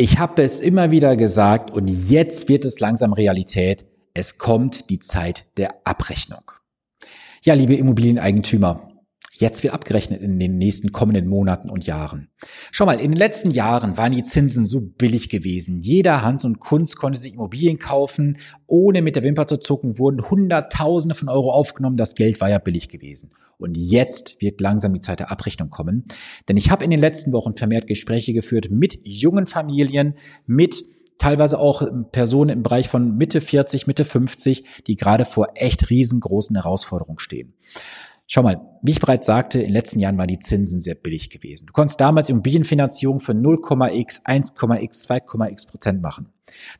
Ich habe es immer wieder gesagt und jetzt wird es langsam Realität. Es kommt die Zeit der Abrechnung. Ja, liebe Immobilieneigentümer, Jetzt wird abgerechnet in den nächsten kommenden Monaten und Jahren. Schau mal, in den letzten Jahren waren die Zinsen so billig gewesen. Jeder Hans und Kunst konnte sich Immobilien kaufen. Ohne mit der Wimper zu zucken, wurden Hunderttausende von Euro aufgenommen. Das Geld war ja billig gewesen. Und jetzt wird langsam die Zeit der Abrechnung kommen. Denn ich habe in den letzten Wochen vermehrt Gespräche geführt mit jungen Familien, mit teilweise auch Personen im Bereich von Mitte 40, Mitte 50, die gerade vor echt riesengroßen Herausforderungen stehen. Schau mal, wie ich bereits sagte, in den letzten Jahren waren die Zinsen sehr billig gewesen. Du konntest damals Immobilienfinanzierung für 0,x, 1,x, 2,x Prozent machen.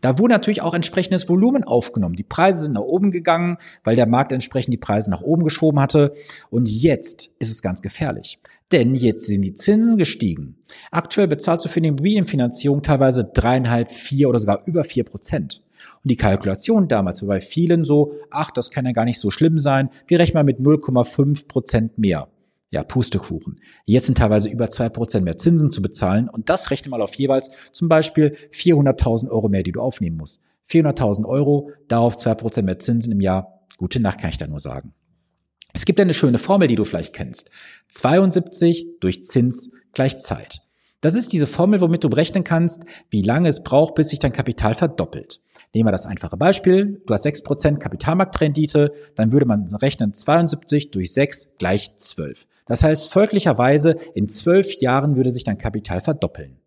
Da wurde natürlich auch entsprechendes Volumen aufgenommen. Die Preise sind nach oben gegangen, weil der Markt entsprechend die Preise nach oben geschoben hatte. Und jetzt ist es ganz gefährlich. Denn jetzt sind die Zinsen gestiegen. Aktuell bezahlst du für die Immobilienfinanzierung teilweise dreieinhalb, vier oder sogar über vier Prozent. Und die Kalkulation damals war bei vielen so, ach, das kann ja gar nicht so schlimm sein. Wir rechnen mal mit 0,5 Prozent mehr. Ja, Pustekuchen. Jetzt sind teilweise über zwei Prozent mehr Zinsen zu bezahlen und das rechne mal auf jeweils zum Beispiel 400.000 Euro mehr, die du aufnehmen musst. 400.000 Euro, darauf zwei Prozent mehr Zinsen im Jahr. Gute Nacht kann ich da nur sagen. Es gibt eine schöne Formel, die du vielleicht kennst. 72 durch Zins gleich Zeit. Das ist diese Formel, womit du berechnen kannst, wie lange es braucht, bis sich dein Kapital verdoppelt. Nehmen wir das einfache Beispiel. Du hast 6% Kapitalmarktrendite, dann würde man rechnen 72 durch 6 gleich 12. Das heißt, folglicherweise in 12 Jahren würde sich dein Kapital verdoppeln.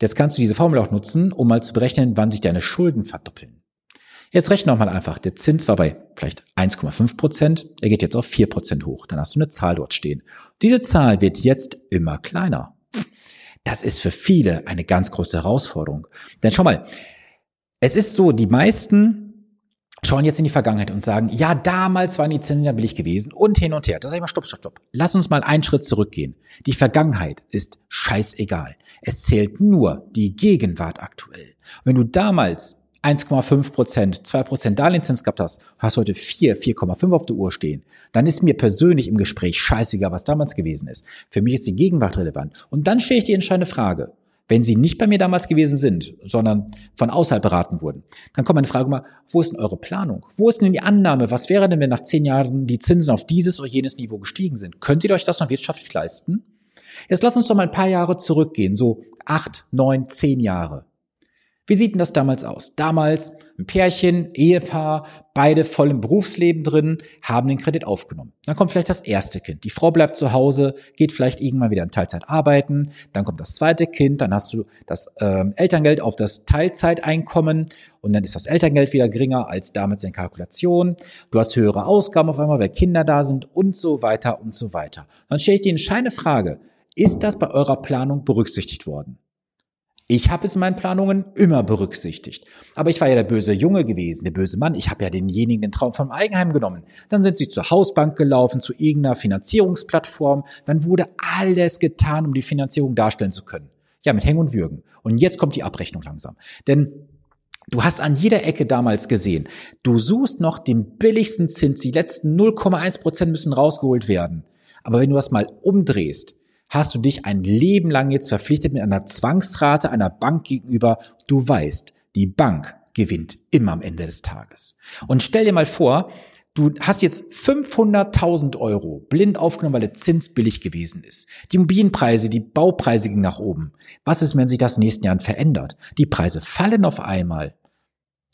Jetzt kannst du diese Formel auch nutzen, um mal zu berechnen, wann sich deine Schulden verdoppeln. Jetzt rechne nochmal einfach. Der Zins war bei vielleicht 1,5 Prozent. Er geht jetzt auf 4 Prozent hoch. Dann hast du eine Zahl dort stehen. Diese Zahl wird jetzt immer kleiner. Das ist für viele eine ganz große Herausforderung. Denn schau mal, es ist so, die meisten schauen jetzt in die Vergangenheit und sagen, ja, damals waren die Zinsen ja billig gewesen und hin und her. Da sag ich mal, stopp, stopp, stopp. Lass uns mal einen Schritt zurückgehen. Die Vergangenheit ist scheißegal. Es zählt nur die Gegenwart aktuell. wenn du damals 1,5 Prozent, 2 Prozent Darlehenszins gehabt hast, hast heute 4, 4,5 auf der Uhr stehen, dann ist mir persönlich im Gespräch scheißegal, was damals gewesen ist. Für mich ist die Gegenwart relevant. Und dann stelle ich die entscheidende Frage. Wenn sie nicht bei mir damals gewesen sind, sondern von außerhalb beraten wurden, dann kommt meine Frage mal, wo ist denn eure Planung? Wo ist denn die Annahme? Was wäre denn, wenn nach zehn Jahren die Zinsen auf dieses oder jenes Niveau gestiegen sind? Könnt ihr euch das noch wirtschaftlich leisten? Jetzt lasst uns doch mal ein paar Jahre zurückgehen, so acht, neun, zehn Jahre. Wie sieht denn das damals aus? Damals ein Pärchen, Ehepaar, beide voll im Berufsleben drin, haben den Kredit aufgenommen. Dann kommt vielleicht das erste Kind. Die Frau bleibt zu Hause, geht vielleicht irgendwann wieder in Teilzeit arbeiten. Dann kommt das zweite Kind, dann hast du das ähm, Elterngeld auf das Teilzeiteinkommen und dann ist das Elterngeld wieder geringer als damals in Kalkulation. Du hast höhere Ausgaben auf einmal, weil Kinder da sind und so weiter und so weiter. Dann stelle ich dir eine entscheidende Frage. Ist das bei eurer Planung berücksichtigt worden? Ich habe es in meinen Planungen immer berücksichtigt. Aber ich war ja der böse Junge gewesen, der böse Mann. Ich habe ja denjenigen den Traum vom Eigenheim genommen. Dann sind sie zur Hausbank gelaufen, zu irgendeiner Finanzierungsplattform. Dann wurde alles getan, um die Finanzierung darstellen zu können. Ja, mit Hängen und Würgen. Und jetzt kommt die Abrechnung langsam. Denn Du hast an jeder Ecke damals gesehen, du suchst noch den billigsten Zins, die letzten 0,1 Prozent müssen rausgeholt werden. Aber wenn du das mal umdrehst, hast du dich ein Leben lang jetzt verpflichtet mit einer Zwangsrate einer Bank gegenüber. Du weißt, die Bank gewinnt immer am Ende des Tages. Und stell dir mal vor, du hast jetzt 500.000 Euro blind aufgenommen, weil der Zins billig gewesen ist. Die Immobilienpreise, die Baupreise gingen nach oben. Was ist, wenn sich das nächsten Jahren verändert? Die Preise fallen auf einmal.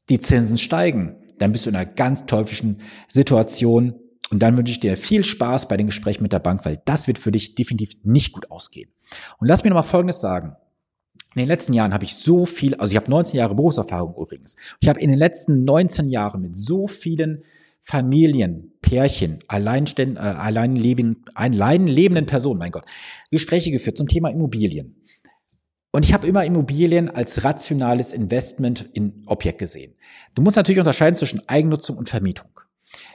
Die Zinsen steigen. Dann bist du in einer ganz teuflischen Situation, und dann wünsche ich dir viel Spaß bei den Gesprächen mit der Bank, weil das wird für dich definitiv nicht gut ausgehen. Und lass mir nochmal Folgendes sagen. In den letzten Jahren habe ich so viel, also ich habe 19 Jahre Berufserfahrung übrigens. Ich habe in den letzten 19 Jahren mit so vielen Familien, Pärchen, Alleinständ, äh, allein, leben, allein lebenden Personen, mein Gott, Gespräche geführt zum Thema Immobilien. Und ich habe immer Immobilien als rationales Investment in Objekt gesehen. Du musst natürlich unterscheiden zwischen Eigennutzung und Vermietung.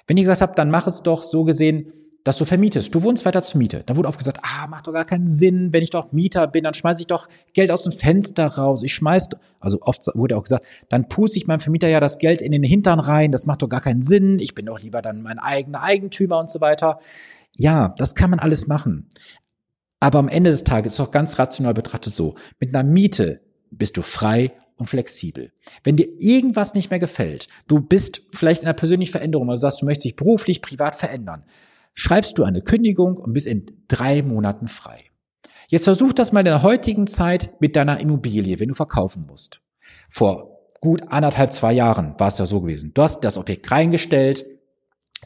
Wenn ich gesagt habe, dann mach es doch so gesehen, dass du vermietest. Du wohnst weiter zur Miete. Dann wurde auch gesagt, ah, macht doch gar keinen Sinn, wenn ich doch Mieter bin, dann schmeiße ich doch Geld aus dem Fenster raus. Ich schmeiß, also oft wurde auch gesagt, dann puste ich meinem Vermieter ja das Geld in den Hintern rein. Das macht doch gar keinen Sinn. Ich bin doch lieber dann mein eigener Eigentümer und so weiter. Ja, das kann man alles machen. Aber am Ende des Tages ist auch ganz rational betrachtet so. Mit einer Miete bist du frei und flexibel. Wenn dir irgendwas nicht mehr gefällt, du bist vielleicht in einer persönlichen Veränderung, oder sagst, du möchtest dich beruflich, privat verändern, schreibst du eine Kündigung und bist in drei Monaten frei. Jetzt versuch das mal in der heutigen Zeit mit deiner Immobilie, wenn du verkaufen musst. Vor gut anderthalb, zwei Jahren war es ja so gewesen. Du hast das Objekt reingestellt,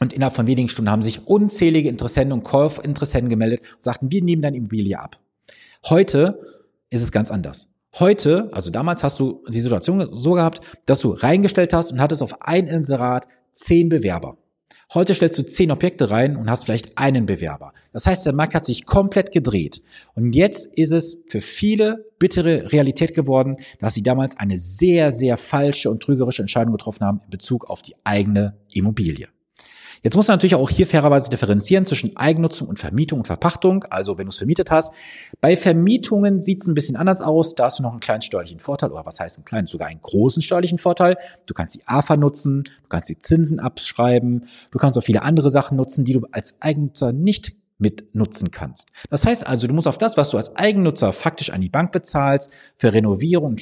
und innerhalb von wenigen Stunden haben sich unzählige Interessenten und Kaufinteressenten gemeldet und sagten, wir nehmen deine Immobilie ab. Heute ist es ganz anders. Heute, also damals hast du die Situation so gehabt, dass du reingestellt hast und hattest auf ein Inserat zehn Bewerber. Heute stellst du zehn Objekte rein und hast vielleicht einen Bewerber. Das heißt, der Markt hat sich komplett gedreht. Und jetzt ist es für viele bittere Realität geworden, dass sie damals eine sehr, sehr falsche und trügerische Entscheidung getroffen haben in Bezug auf die eigene Immobilie. Jetzt muss man natürlich auch hier fairerweise differenzieren zwischen Eigennutzung und Vermietung und Verpachtung. Also wenn du es vermietet hast. Bei Vermietungen sieht es ein bisschen anders aus. Da hast du noch einen kleinen steuerlichen Vorteil. Oder was heißt einen kleinen? Sogar einen großen steuerlichen Vorteil. Du kannst die AFA nutzen. Du kannst die Zinsen abschreiben. Du kannst auch viele andere Sachen nutzen, die du als Eigennutzer nicht mit nutzen kannst. Das heißt also, du musst auf das, was du als Eigennutzer faktisch an die Bank bezahlst, für Renovierung und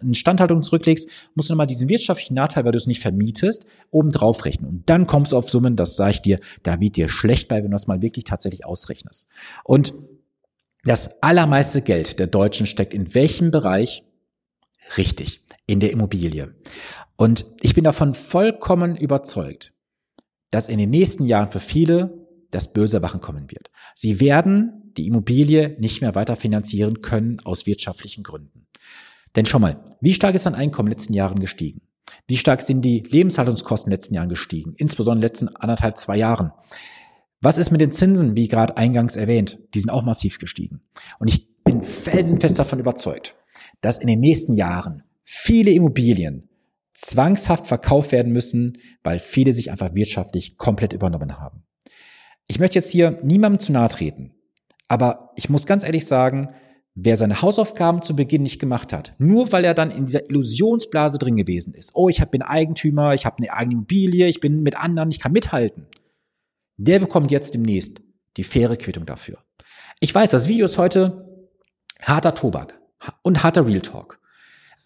Instandhaltung zurücklegst, musst du nochmal diesen wirtschaftlichen Nachteil, weil du es nicht vermietest, oben drauf rechnen. Und dann kommst du auf Summen, das sage ich dir, da wird dir schlecht bei, wenn du das mal wirklich tatsächlich ausrechnest. Und das allermeiste Geld der Deutschen steckt in welchem Bereich? Richtig, in der Immobilie. Und ich bin davon vollkommen überzeugt, dass in den nächsten Jahren für viele das böse Erwachen kommen wird. Sie werden die Immobilie nicht mehr weiter finanzieren können aus wirtschaftlichen Gründen. Denn schau mal, wie stark ist dein Einkommen in den letzten Jahren gestiegen? Wie stark sind die Lebenshaltungskosten in den letzten Jahren gestiegen? Insbesondere in den letzten anderthalb, zwei Jahren. Was ist mit den Zinsen, wie gerade eingangs erwähnt? Die sind auch massiv gestiegen. Und ich bin felsenfest davon überzeugt, dass in den nächsten Jahren viele Immobilien zwangshaft verkauft werden müssen, weil viele sich einfach wirtschaftlich komplett übernommen haben. Ich möchte jetzt hier niemandem zu nahe treten, aber ich muss ganz ehrlich sagen, wer seine Hausaufgaben zu Beginn nicht gemacht hat, nur weil er dann in dieser Illusionsblase drin gewesen ist, oh, ich bin Eigentümer, ich habe eine eigene Immobilie, ich bin mit anderen, ich kann mithalten, der bekommt jetzt demnächst die faire Quittung dafür. Ich weiß, das Video ist heute harter Tobak und harter Real Talk.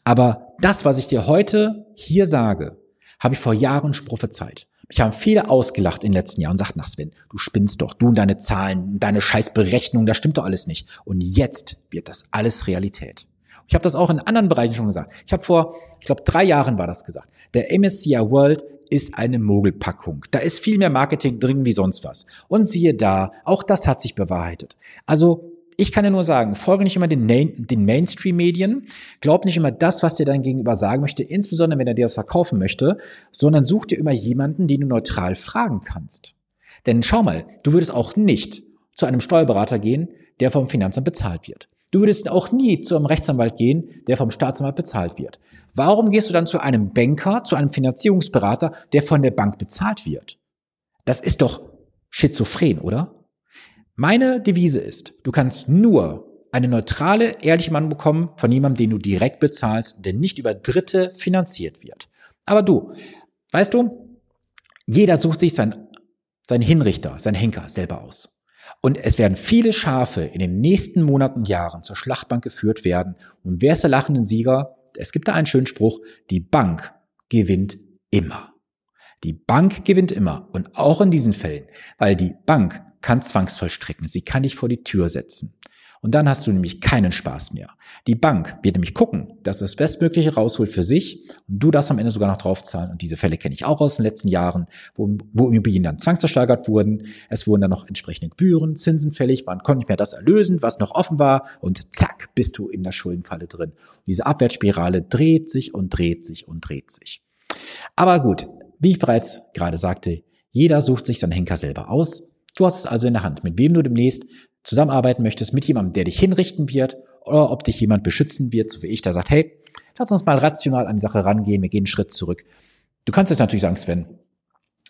Aber das, was ich dir heute hier sage, habe ich vor Jahren prophezeit. Mich haben viele ausgelacht in den letzten Jahren und sagten, ach Sven, du spinnst doch, du und deine Zahlen, deine Scheißberechnung, das stimmt doch alles nicht. Und jetzt wird das alles Realität. Ich habe das auch in anderen Bereichen schon gesagt. Ich habe vor, ich glaube, drei Jahren war das gesagt. Der MSCI World ist eine Mogelpackung. Da ist viel mehr Marketing drin wie sonst was. Und siehe da, auch das hat sich bewahrheitet. Also ich kann dir nur sagen, folge nicht immer den, den Mainstream-Medien, glaub nicht immer das, was dir dein Gegenüber sagen möchte, insbesondere wenn er dir das verkaufen möchte, sondern such dir immer jemanden, den du neutral fragen kannst. Denn schau mal, du würdest auch nicht zu einem Steuerberater gehen, der vom Finanzamt bezahlt wird. Du würdest auch nie zu einem Rechtsanwalt gehen, der vom Staatsanwalt bezahlt wird. Warum gehst du dann zu einem Banker, zu einem Finanzierungsberater, der von der Bank bezahlt wird? Das ist doch schizophren, oder? Meine Devise ist, du kannst nur eine neutrale, ehrliche Mann bekommen von jemandem, den du direkt bezahlst, der nicht über Dritte finanziert wird. Aber du, weißt du, jeder sucht sich sein, sein Hinrichter, sein Henker selber aus. Und es werden viele Schafe in den nächsten Monaten Jahren zur Schlachtbank geführt werden. Und wer ist der lachende Sieger? Es gibt da einen schönen Spruch, die Bank gewinnt immer. Die Bank gewinnt immer und auch in diesen Fällen, weil die Bank kann zwangsvollstrecken, sie kann dich vor die Tür setzen. Und dann hast du nämlich keinen Spaß mehr. Die Bank wird nämlich gucken, dass das Bestmögliche rausholt für sich und du das am Ende sogar noch draufzahlen. Und diese Fälle kenne ich auch aus den letzten Jahren, wo, wo Immobilien dann zwangsversteigert wurden. Es wurden dann noch entsprechende Gebühren, Zinsen fällig, man konnte nicht mehr das erlösen, was noch offen war und zack, bist du in der Schuldenfalle drin. Und diese Abwärtsspirale dreht sich und dreht sich und dreht sich. Aber gut, wie ich bereits gerade sagte, jeder sucht sich seinen Henker selber aus. Du hast es also in der Hand, mit wem du demnächst zusammenarbeiten möchtest, mit jemandem, der dich hinrichten wird oder ob dich jemand beschützen wird, so wie ich, der sagt, hey, lass uns mal rational an die Sache rangehen, wir gehen einen Schritt zurück. Du kannst jetzt natürlich sagen, Sven,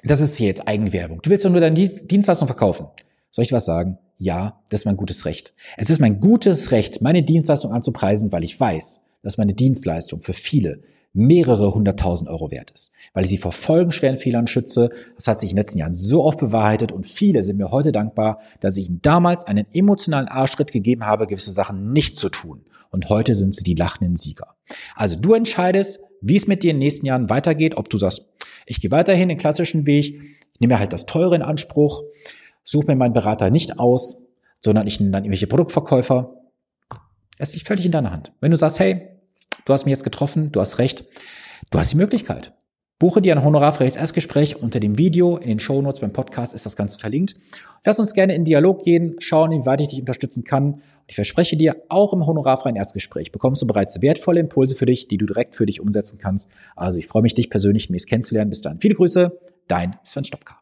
das ist hier jetzt Eigenwerbung. Du willst doch nur deine Dienstleistung verkaufen. Soll ich was sagen? Ja, das ist mein gutes Recht. Es ist mein gutes Recht, meine Dienstleistung anzupreisen, weil ich weiß, dass meine Dienstleistung für viele mehrere hunderttausend Euro wert ist, weil ich sie vor folgenschweren Fehlern schütze. Das hat sich in den letzten Jahren so oft bewahrheitet und viele sind mir heute dankbar, dass ich ihnen damals einen emotionalen Arschtritt gegeben habe, gewisse Sachen nicht zu tun. Und heute sind sie die lachenden Sieger. Also du entscheidest, wie es mit dir in den nächsten Jahren weitergeht, ob du sagst, ich gehe weiterhin den klassischen Weg, nehme halt das Teure in Anspruch, suche mir meinen Berater nicht aus, sondern ich nehme dann irgendwelche Produktverkäufer. Es liegt völlig in deiner Hand. Wenn du sagst, hey, du hast mich jetzt getroffen, du hast recht, du hast die Möglichkeit. Buche dir ein honorarfreies Erstgespräch unter dem Video, in den Shownotes beim Podcast ist das Ganze verlinkt. Lass uns gerne in Dialog gehen, schauen, wie weit ich dich unterstützen kann. Und ich verspreche dir, auch im honorarfreien Erstgespräch bekommst du bereits wertvolle Impulse für dich, die du direkt für dich umsetzen kannst. Also ich freue mich, dich persönlich demnächst kennenzulernen. Bis dann. Viele Grüße, dein Sven Stopka.